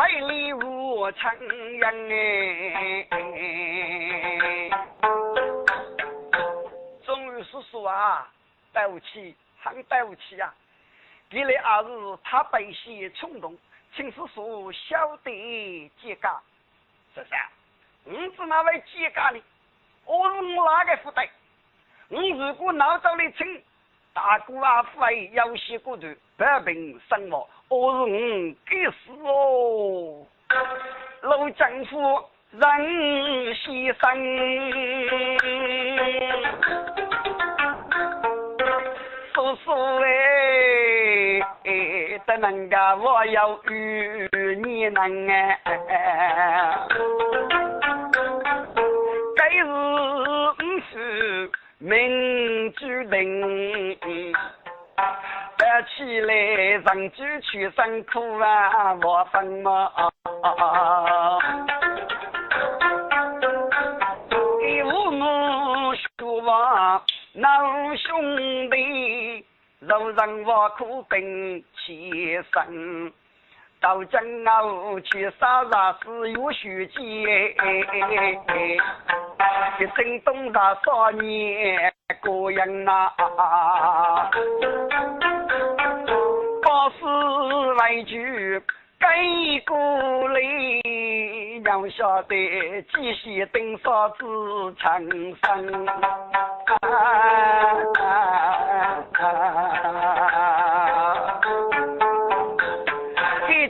百里无常人哎，终于叔叔啊，对不起，很对不起啊！原来二日他被些冲动，请叔叔晓得解家。是噻，你是哪位解家呢？我是我哪个负责？你如果闹走了请大姑啊，会有些孤独，百病生活，我是我该死哦。老丈夫人牺牲，叔叔哎，得能个我要与你能哎。命注定，起来人就去辛苦啊，我分嘛。给父母说话，老兄弟，若让我苦病起身。到江澳去杀杀是有血迹，一生东杀少年过人呐，八十来句给过来，让晓得继续登上子长生。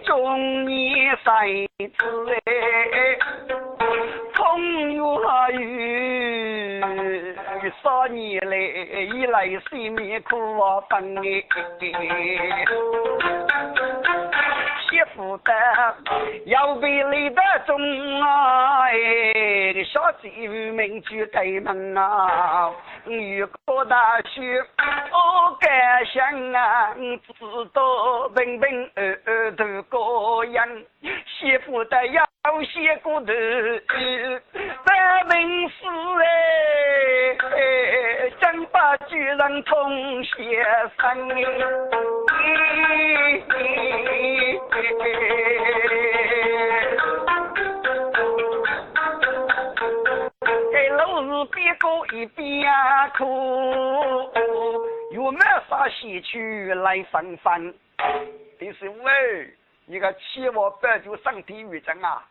中年三子来心面苦啊分哎。媳妇的要被累得重啊！哎，小姐们就开门啊！遇过大雪，我敢想啊，知道平平安安度过样。媳妇的要写过头，咱们是哎，真把巨人同写生。给老是边过一边哭，又没啥兴趣来翻翻。第十五哎，你个七我八九上体育证啊，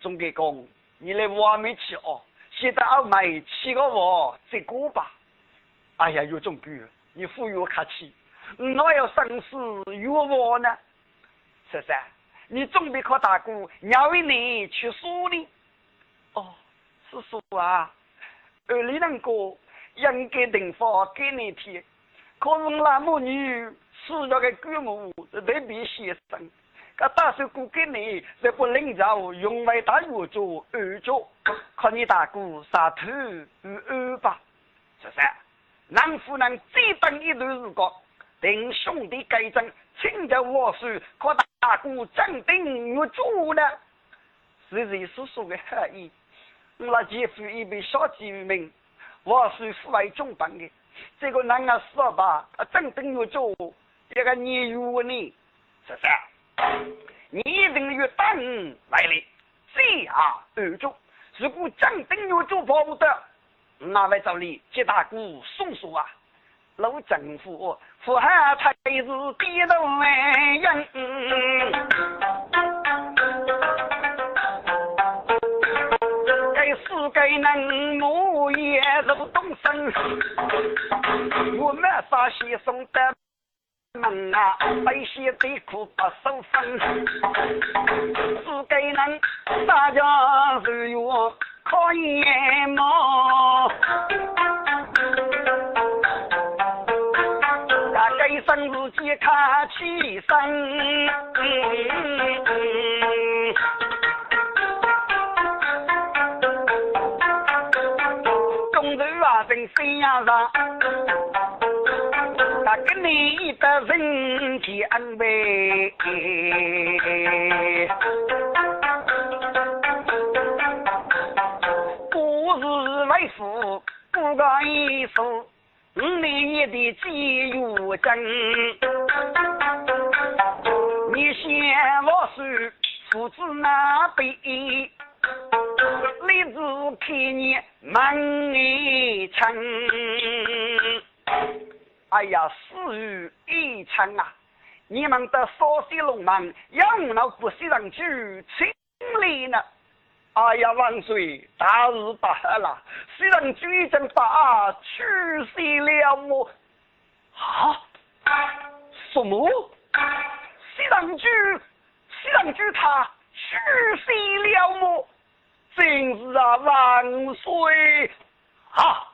总给讲你来我没去哦，现在俺买七个我再过吧。哎呀，有种句，你忽悠客气，哪有生死有我呢？是噻，你准备考大姑，鸟为你去说呢？哦，是说啊，二里人哥应该订房给你听，可是那母女需要个姑母特别先生，他打算过给你，这不领着用为大月做二脚，看你大哥杀头与二吧，是噻，男夫人再等一段时光，等兄弟改正，请教我说可大。大姑正定玉主呢，是谁所说的含义？我那姐夫一杯小鸡名，我叔是父爱中办的。这个男儿说吧，正定玉主，这个你有你，是噻？你一定要等来了，这啊二主，如果正定玉主不得，那来找你接大姑送书啊？老政府，富汉才是低头万人，该是该能木也如东升，我们啥西送的门啊，百姓最苦不受分，是该能大家日月可眼毛。他起身。东头啊，人山上，他、啊、你的人体安慰。不是为父，不干一事。五年的机遇真。你嫌我是父子难背，立志看你门一城。哎呀，死于一场啊！你们的少西龙门，养老不西上去，清理呢？哎呀，万岁！大事不好了，西上举正把去世了么？啊？什么？西上举，西上举他去世了么？真是啊，万岁！啊！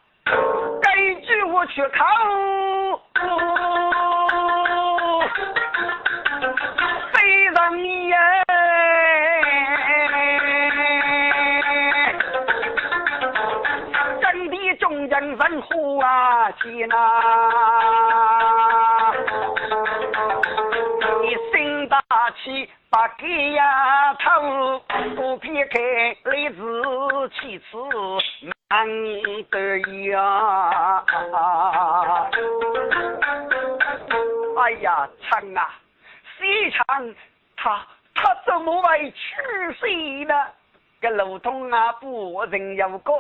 该句我去看。非常你，人虎啊，天呐！你心大气，把给呀头不撇开，来自其次难得呀！哎呀，唱啊！西厂，他他怎么会去世呢？个路通啊，不人有个，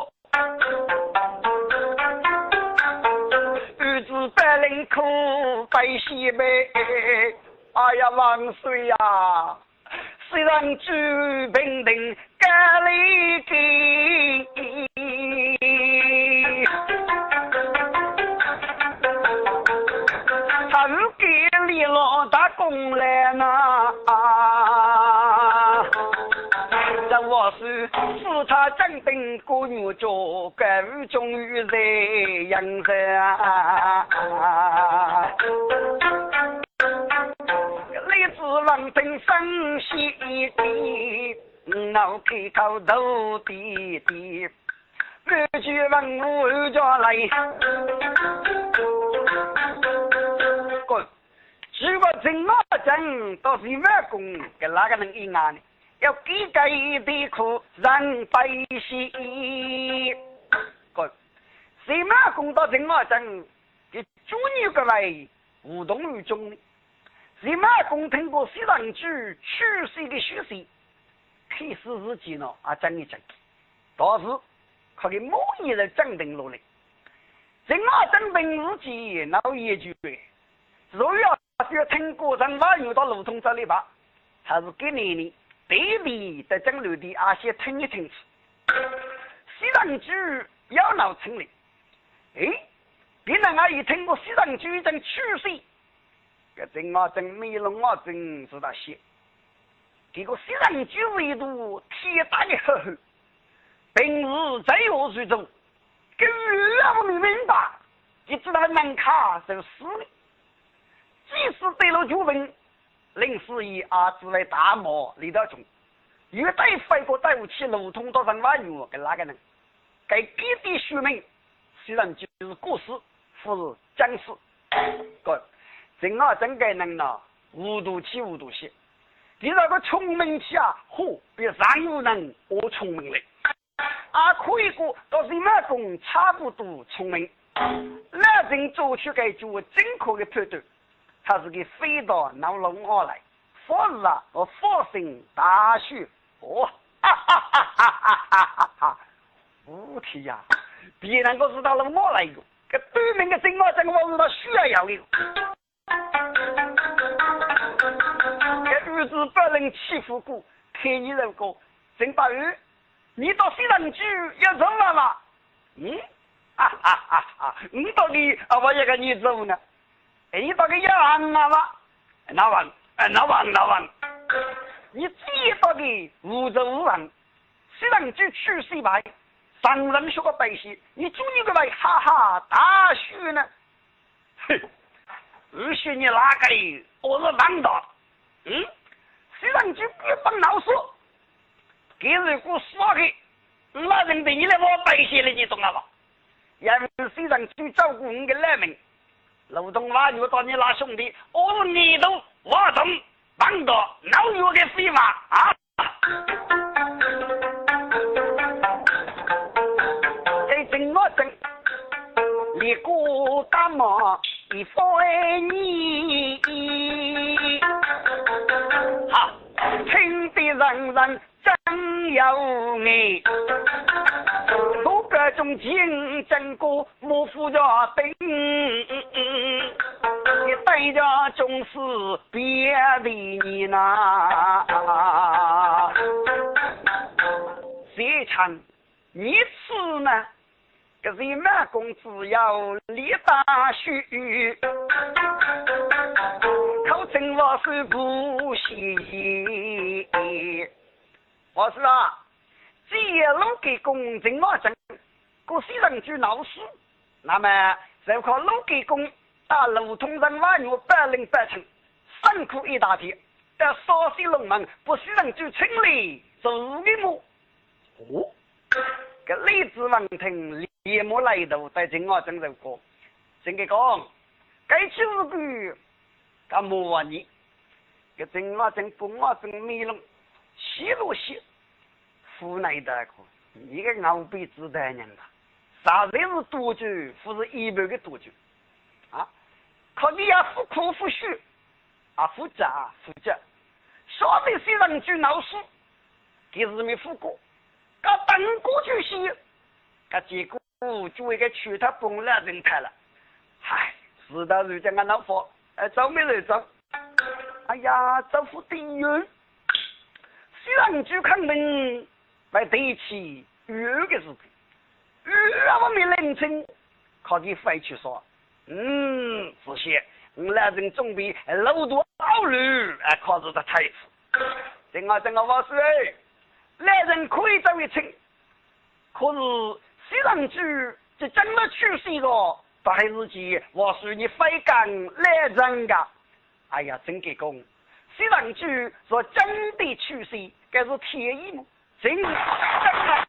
百灵苦百喜悲哎呀万岁呀虽然主平定格里地忆很给力老大功来啊。他正定过牛角，该无终于在人生啊！来自王登生西边，脑壳高头低低，我去问我家来。滚！如果真我真，倒是外公给哪个能一眼呢？要给个地苦人百姓。个谁外公到真我真，给主牛个位无动于衷呢？谁外公通过西藏区取水的学习，开始自己呢啊整一整，但是可给某一人整定落来，真我真凭自己脑研究，若要。需要通过人马运到路通这里吧，还是给你呢？对比的整流的阿些听一听去。西藏区要闹成立，哎，别人阿一听过西藏区正取水，这真啊真没弄啊真是那些。这个西藏区维度铁大的呵呵，平时在何水中，跟越不明白，你知道门卡是死的。即使得了九分，临时以阿只为大漠李道中，又带飞过带武器路通到人马院给哪个人？该给的书名虽然就是故事，或是讲史。个真啊真该能呐，无毒起无毒些。你那个聪明起啊，嚯，比上有人我聪明嘞。啊，可以过，倒是马公差不多聪明。那人做出该就正确的判断。他是给飞到闹龙而来，佛日，我佛心大许，哦，哈哈哈哈哈哈哈哈！无题呀，别人都知道了我来个，这对面的真我真我知道需要要的。这日子不能欺负过，看你这个真八月，你到西藏去要走了吗？嗯，哈哈哈哈！你到底啊，我一个女子呢。哎，你到底要按哪嘛？老王？哎，哪王？老王？你知道的五十五万，虽然就去失败，上人学个本事，你终于个来哈哈大学呢。哼，二十你哪个的？我是浪大，嗯？虽然就别帮老输，给是我耍的，那能得你来我白戏了？你懂了吧？让为人然照顾你的烂命。路东挖鱼到你那兄弟，我你都挖东帮到老鱼给飞嘛啊！正我正，立过大马一分你，好，请的人人真有爱，我各种竞争过，莫负着兵。你对着总是别的你呐，谁唱？你吃呢？这人满公子要立大须，口称我是不行。我说啊，这路给公正我正，过西人去闹事，那么就靠路给公。打路通人瓦牛百灵百成，辛苦一大片。但少西龙门不是人就清理，做的么？哦，个李子王庭立马来到，在正我正这过。正个讲，该就是个，他模拟。这正我正不我正迷龙，西路西，湖南的个，一个牛鼻子的人吧？啥人是多久？不是一百个多久？可你要付苦付虚，啊，负责负责，说的是人去闹事，给是没付过，搞等过去些，搞结果就一个去他崩了人台了，嗨，事到如今俺老佛，哎，走没人走，哎呀，这副地狱，虽然就看门，来对起有个事情，有我没认清，可你回去说。嗯，这些我来人准备路途好路，哎，靠着的台词。正啊正啊，我说，来人可以走一程，可是西上去就怎么去是一个大日记，我说你非干来人噶。哎呀，真给公，西上去说真的去世，该是天意吗？真真啊！